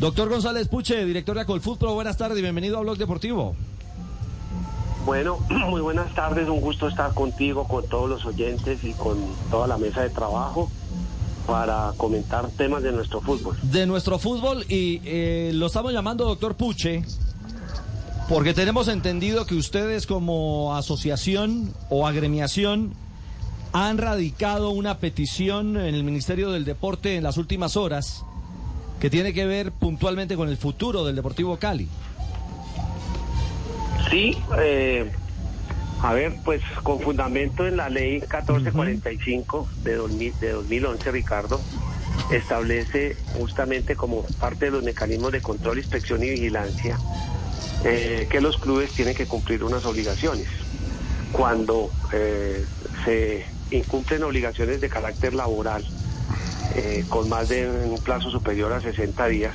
Doctor González Puche, director de Acolfutro, buenas tardes y bienvenido a Blog Deportivo. Bueno, muy buenas tardes, un gusto estar contigo, con todos los oyentes y con toda la mesa de trabajo para comentar temas de nuestro fútbol. De nuestro fútbol y eh, lo estamos llamando doctor Puche porque tenemos entendido que ustedes como asociación o agremiación han radicado una petición en el Ministerio del Deporte en las últimas horas que tiene que ver puntualmente con el futuro del Deportivo Cali. Sí, eh, a ver, pues con fundamento en la ley 1445 de, 2011, Ricardo, establece justamente como parte de los mecanismos de control, inspección y vigilancia eh, que los clubes tienen que cumplir unas obligaciones. Cuando eh, se incumplen obligaciones de carácter laboral, eh, con más de un plazo superior a 60 días,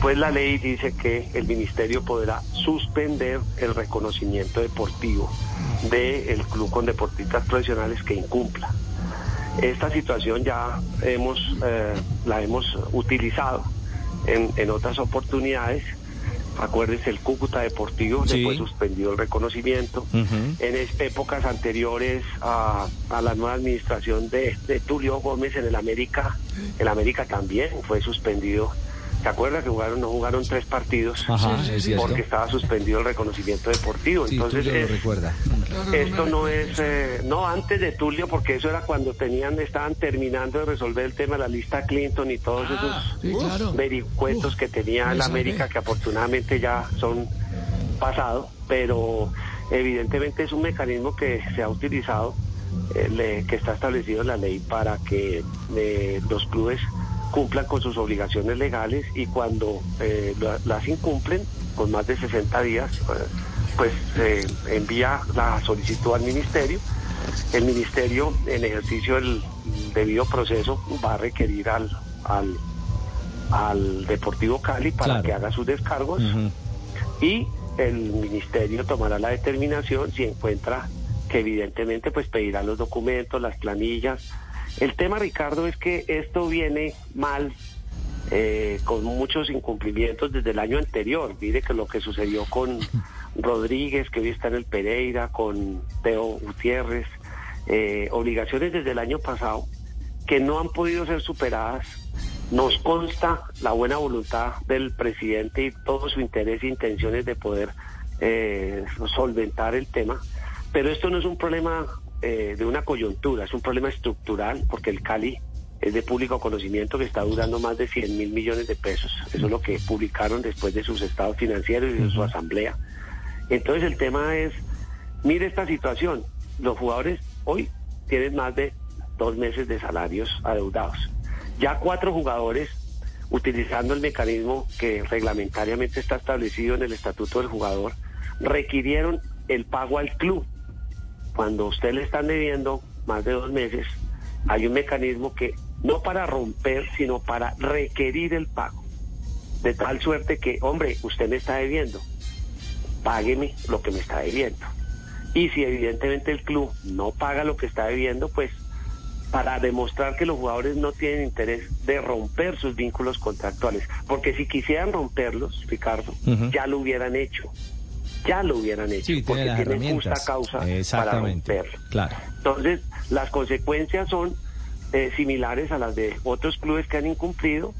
pues la ley dice que el ministerio podrá suspender el reconocimiento deportivo del club con deportistas profesionales que incumpla. Esta situación ya hemos, eh, la hemos utilizado en, en otras oportunidades Acuérdense, el Cúcuta Deportivo le fue suspendido el reconocimiento. En épocas anteriores a, la nueva administración de, de Tulio Gómez en el América, el América también fue suspendido ¿Se acuerda que jugaron, no jugaron tres partidos? porque estaba suspendido el reconocimiento deportivo. Entonces, recuerda. Esto no es, eh, no antes de Tulio, porque eso era cuando tenían, estaban terminando de resolver el tema de la lista Clinton y todos ah, esos vericuetos que tenía la América, que afortunadamente ya son pasados, pero evidentemente es un mecanismo que se ha utilizado, eh, que está establecido en la ley para que eh, los clubes cumplan con sus obligaciones legales y cuando eh, las incumplen, con más de 60 días, eh, pues se envía la solicitud al ministerio. El ministerio, en ejercicio del debido proceso, va a requerir al, al, al Deportivo Cali para que haga sus descargos y el ministerio tomará la determinación si encuentra que evidentemente pues pedirá los documentos, las planillas, el tema, Ricardo, es que esto viene mal, eh, con muchos incumplimientos desde el año anterior. Mire que lo que sucedió con Rodríguez, que hoy está en el Pereira, con Teo Gutiérrez, eh, obligaciones desde el año pasado que no han podido ser superadas. Nos consta la buena voluntad del presidente y todo su interés e intenciones de poder eh, solventar el tema, pero esto no es un problema eh, de una coyuntura, es un problema estructural porque el Cali es de público conocimiento que está durando más de 100 mil millones de pesos. Eso es lo que publicaron después de sus estados financieros y de su asamblea. Entonces el tema es, mire esta situación, los jugadores hoy tienen más de dos meses de salarios adeudados. Ya cuatro jugadores, utilizando el mecanismo que reglamentariamente está establecido en el Estatuto del Jugador, requirieron el pago al club cuando usted le están debiendo más de dos meses, hay un mecanismo que no para romper, sino para requerir el pago. De tal suerte que, hombre, usted me está debiendo, págueme lo que me está debiendo. Y si evidentemente el club no paga lo que está debiendo, pues para demostrar que los jugadores no tienen interés de romper sus vínculos contractuales. Porque si quisieran romperlos, Ricardo, ya lo hubieran hecho ya lo hubieran hecho, porque tienen justa causa para romperlo. Claro. Entonces, las consecuencias son eh, similares a las de otros clubes que han incumplido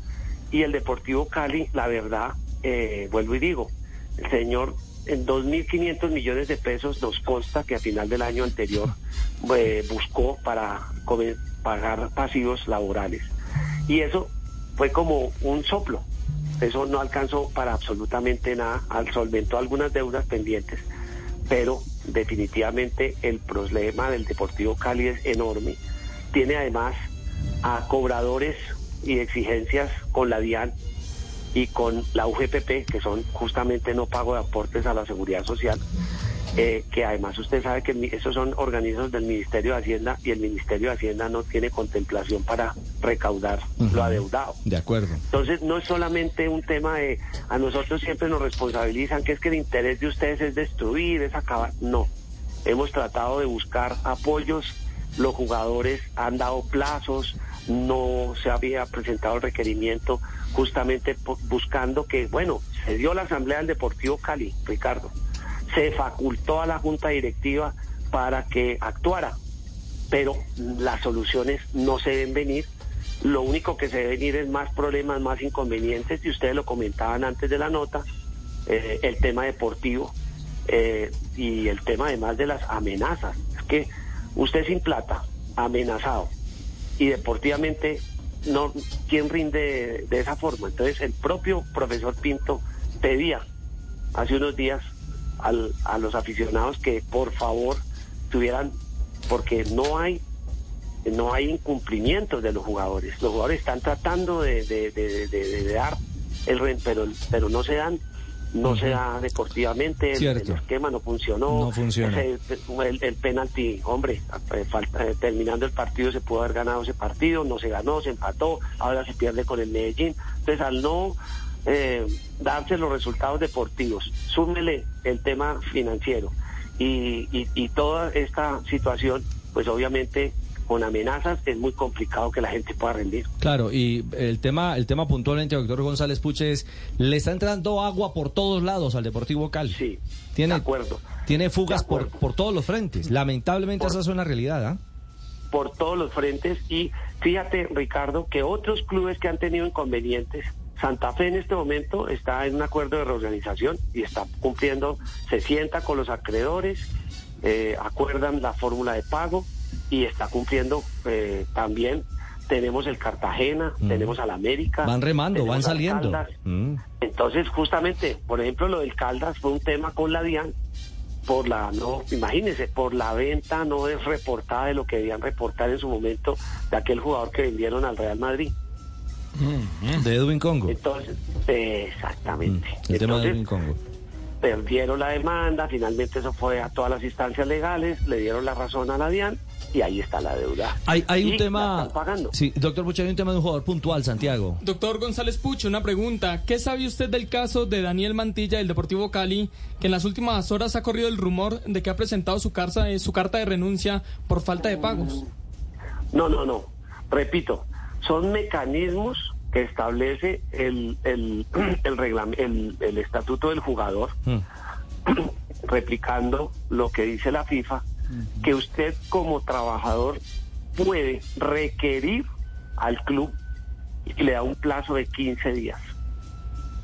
y el Deportivo Cali, la verdad, eh, vuelvo y digo, el señor en 2.500 millones de pesos nos consta que a final del año anterior eh, buscó para pagar pasivos laborales. Y eso fue como un soplo, eso no alcanzó para absolutamente nada, al solventó algunas deudas pendientes, pero definitivamente el problema del Deportivo Cali es enorme. Tiene además a cobradores y exigencias con la DIAN y con la UGPP, que son justamente no pago de aportes a la seguridad social, eh, que además usted sabe que esos son organismos del Ministerio de Hacienda y el Ministerio de Hacienda no tiene contemplación para recaudar lo adeudado. De acuerdo. Entonces no es solamente un tema de a nosotros siempre nos responsabilizan que es que el interés de ustedes es destruir, es acabar. No, hemos tratado de buscar apoyos, los jugadores han dado plazos, no se había presentado el requerimiento justamente buscando que, bueno, se dio la asamblea del Deportivo Cali, Ricardo, se facultó a la junta directiva para que actuara, pero las soluciones no se deben venir. Lo único que se debe venir es más problemas, más inconvenientes, y ustedes lo comentaban antes de la nota, eh, el tema deportivo eh, y el tema además de las amenazas. Es que usted sin plata, amenazado, y deportivamente no quién rinde de, esa forma. Entonces el propio profesor Pinto pedía hace unos días al, a los aficionados que por favor tuvieran, porque no hay no hay incumplimientos de los jugadores. Los jugadores están tratando de, de, dar el pero pero no se dan no se da deportivamente, el, esquema no funcionó. No el, penalti, hombre, eh, eh, terminando el partido se pudo haber ganado ese partido, no se ganó, se empató, ahora se pierde con el Medellín. Entonces, al no eh, darse los resultados deportivos, súmele el tema financiero y, y toda esta situación, pues obviamente con amenazas es muy complicado que la gente pueda rendir. Claro, y el tema, el tema puntualmente, doctor González Puche, es, le está entrando agua por todos lados al Deportivo Cali. Sí, tiene, de acuerdo. Tiene fugas por, por todos los frentes. Lamentablemente esa es una realidad, ¿ah? Por todos los frentes y fíjate, Ricardo, que otros clubes que han tenido inconvenientes, Santa Fe en este momento está en un acuerdo de reorganización y está cumpliendo, se sienta con los acreedores, eh, acuerdan la fórmula de pago y está cumpliendo eh, también. Tenemos el Cartagena, mm. tenemos al América. Van remando, van saliendo. Mm. Entonces, justamente, por ejemplo, lo del Caldas fue un tema con la DIAN, por la, no, imagínense, por la venta no es reportada de lo que debían reportar en su momento de aquel jugador que vendieron al Real Madrid. Mm, de Edwin Congo. Entonces, exactamente. el tema de Edwin Congo perdieron la demanda, finalmente eso fue a todas las instancias legales, le dieron la razón a la DIAN y ahí está la deuda. Hay, hay un tema. Sí, doctor Puche, hay un tema de un jugador puntual, Santiago. Doctor González Puche, una pregunta. ¿Qué sabe usted del caso de Daniel Mantilla del Deportivo Cali, que en las últimas horas ha corrido el rumor de que ha presentado su, carta, su carta de renuncia por falta de pagos? No, no, no. Repito, son mecanismos que establece el, el, el, el, estatuto del jugador, mm. replicando lo que dice la FIFA que usted como trabajador puede requerir al club y le da un plazo de 15 días.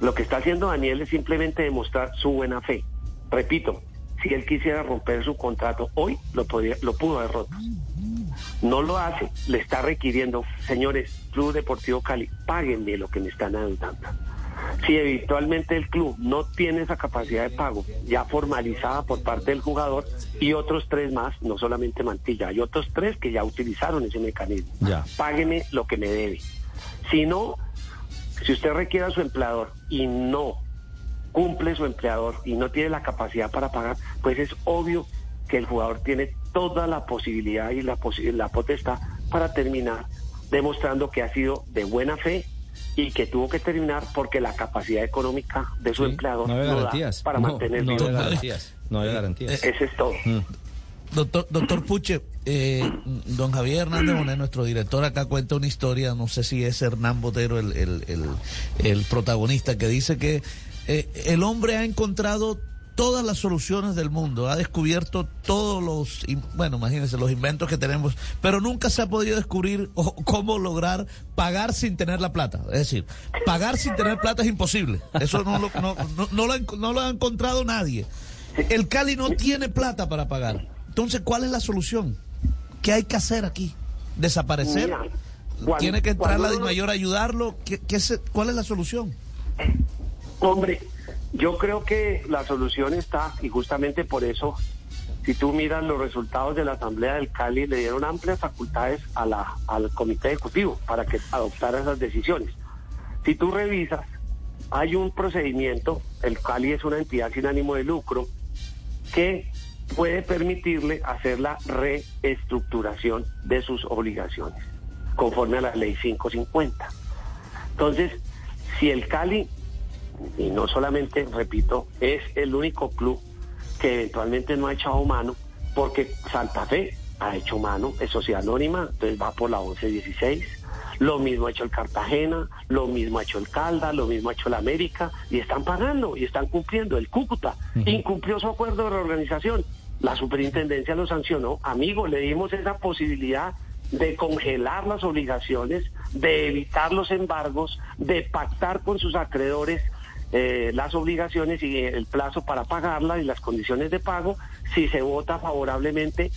Lo que está haciendo Daniel es simplemente demostrar su buena fe. Repito, si él quisiera romper su contrato hoy, lo, podía, lo pudo haber roto. No lo hace, le está requiriendo, señores, Club Deportivo Cali, páguenme lo que me están dando si eventualmente el club no tiene esa capacidad de pago ya formalizada por parte del jugador y otros tres más, no solamente Mantilla, hay otros tres que ya utilizaron ese mecanismo. Ya. Págueme lo que me debe. Si no, si usted requiere a su empleador y no cumple su empleador y no tiene la capacidad para pagar, pues es obvio que el jugador tiene toda la posibilidad y la, la potestad para terminar demostrando que ha sido de buena fe y que tuvo que terminar porque la capacidad económica de su empleador no, no da para mantener no, había garantías. No había garantías. Ese es todo. Mm. Doctor, doctor Puche, eh, don Javier Hernández Bonet, nuestro director, acá cuenta una historia, no sé si es Hernán Botero el, el, el, el protagonista, que dice que eh, el hombre ha encontrado todas las soluciones del mundo, ha descubierto todos los, bueno, imagínense, los inventos que tenemos, pero nunca se ha podido descubrir cómo lograr pagar sin tener la plata. Es decir, pagar sin tener plata es imposible. Eso no lo, no, no, lo, ha, no lo ha encontrado nadie. El Cali no tiene plata para pagar. Entonces, ¿cuál es la solución? ¿Qué hay que hacer aquí? ¿Desaparecer? ¿Tiene que entrar la de mayor a ayudarlo? ¿Qué, qué ¿Cuál es la solución? Hombre, yo creo que la solución está, y justamente por eso, si tú miras los resultados de la Asamblea del Cali, le dieron amplias facultades a la, al Comité Ejecutivo para que adoptara esas decisiones. Si tú revisas, hay un procedimiento, el Cali es una entidad sin ánimo de lucro, que puede permitirle hacer la reestructuración de sus obligaciones, conforme a la ley 550. Entonces, si el Cali y no solamente, repito, es el único club que eventualmente no ha echado mano, porque Santa Fe ha hecho mano, es sociedad anónima, entonces va por la 1116. Lo mismo ha hecho el Cartagena, lo mismo ha hecho el Calda, lo mismo ha hecho el América, y están pagando y están cumpliendo. El Cúcuta incumplió su acuerdo de reorganización. La superintendencia lo sancionó. Amigo, le dimos esa posibilidad de congelar las obligaciones, de evitar los embargos, de pactar con sus acreedores eh, las obligaciones y el plazo para pagarlas y las condiciones de pago. Si se vota favorablemente,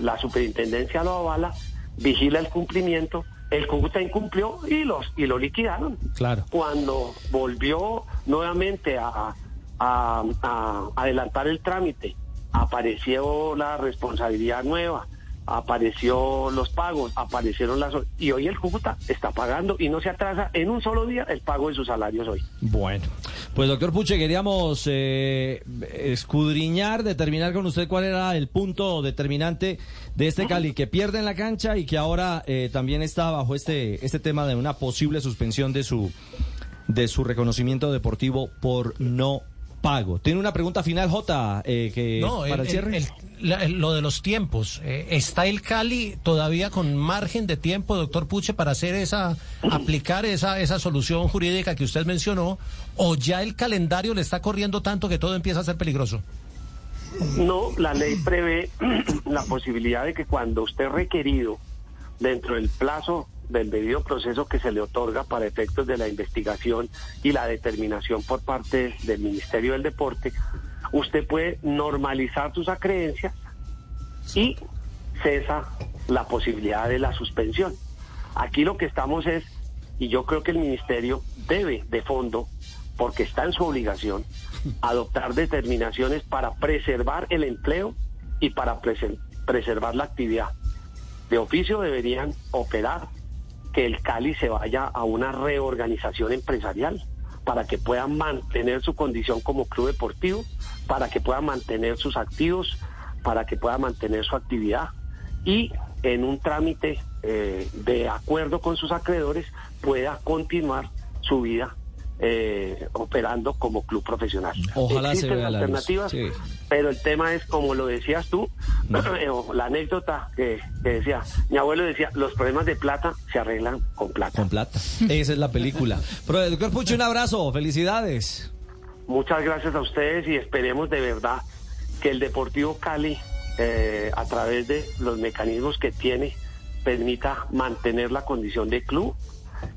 la superintendencia lo avala, vigila el cumplimiento. El Cúcuta incumplió y los y lo liquidaron. Claro. Cuando volvió nuevamente a, a adelantar el trámite, apareció la responsabilidad nueva apareció los pagos, aparecieron las... Y hoy el Cúcuta está pagando y no se atrasa en un solo día el pago de sus salarios hoy. Bueno, pues doctor Puche, queríamos eh, escudriñar, determinar con usted cuál era el punto determinante de este Cali, que pierde en la cancha y que ahora eh, también está bajo este, este tema de una posible suspensión de su, de su reconocimiento deportivo por no pago. ¿Tiene una pregunta final, J, eh, que para el, cierre? Lo de los tiempos. Eh, ¿Está el Cali todavía con margen de tiempo, doctor Puche, para hacer esa, aplicar esa, esa solución jurídica que usted mencionó? ¿O ya el calendario le está corriendo tanto que todo empieza a ser peligroso? No, la ley prevé la posibilidad de que cuando usted requerido dentro del plazo del debido proceso que se le otorga para efectos de la investigación y la determinación por parte del Ministerio del Deporte, usted puede normalizar sus acreencias y cesa la posibilidad de la suspensión. Aquí lo que estamos es, y yo creo que el Ministerio debe de fondo, porque está en su obligación, adoptar determinaciones para preservar el empleo y para preservar la actividad. De oficio deberían operar que el Cali se vaya a una reorganización empresarial para que pueda mantener su condición como club deportivo, para que pueda mantener sus activos, para que pueda mantener su actividad y en un trámite eh, de acuerdo con sus acreedores pueda continuar su vida eh, operando como club profesional. Ojalá Existen se alternativas, pero el tema es, como lo decías tú, la anécdota que, decía, mi abuelo decía, los problemas de plata se arreglan con plata. Con plata. Esa es la película. Doctor Pucho, un abrazo, felicidades. Muchas gracias a ustedes y esperemos de verdad que el Deportivo Cali, eh, a través de los mecanismos que tiene, permita mantener la condición de club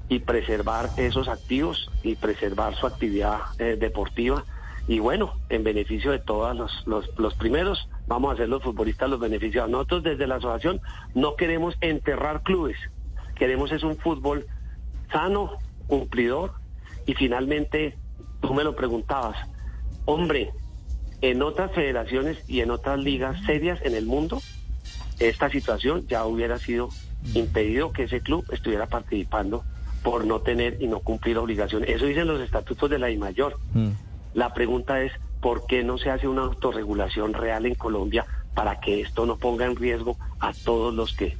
y preservar esos activos y preservar su actividad eh, deportiva. Y bueno, en beneficio de todos los, los, primeros, vamos a ser los futbolistas los beneficiados. Nosotros desde la asociación no queremos enterrar clubes, queremos es un fútbol sano, cumplidor y finalmente, tú me lo preguntabas, hombre, en otras federaciones y en otras ligas serias en el mundo, esta situación ya hubiera sido impedido que ese club estuviera participando por no tener y no cumplir obligaciones. Eso dicen los estatutos de la I mayor. Mm. La pregunta es, ¿por qué no se hace una autorregulación real en Colombia para que esto no ponga en riesgo a todos los que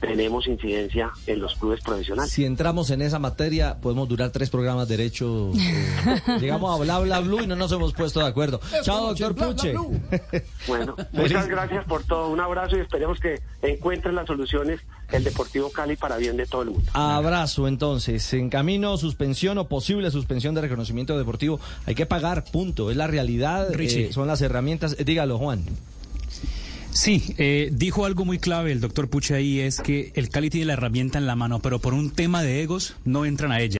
tenemos incidencia en los clubes profesionales. Si entramos en esa materia, podemos durar tres programas derecho. Eh, llegamos a bla bla blue y no nos hemos puesto de acuerdo. Chao, doctor Puche. bueno, muchas gracias por todo. Un abrazo y esperemos que encuentren las soluciones el Deportivo Cali para bien de todo el mundo. Abrazo, entonces. En camino, suspensión o posible suspensión de reconocimiento deportivo. Hay que pagar, punto. Es la realidad. Eh, son las herramientas. dígalo, Juan. Sí, eh, dijo algo muy clave el doctor Puche ahí, es que el Cali tiene la herramienta en la mano, pero por un tema de egos no entran a ella.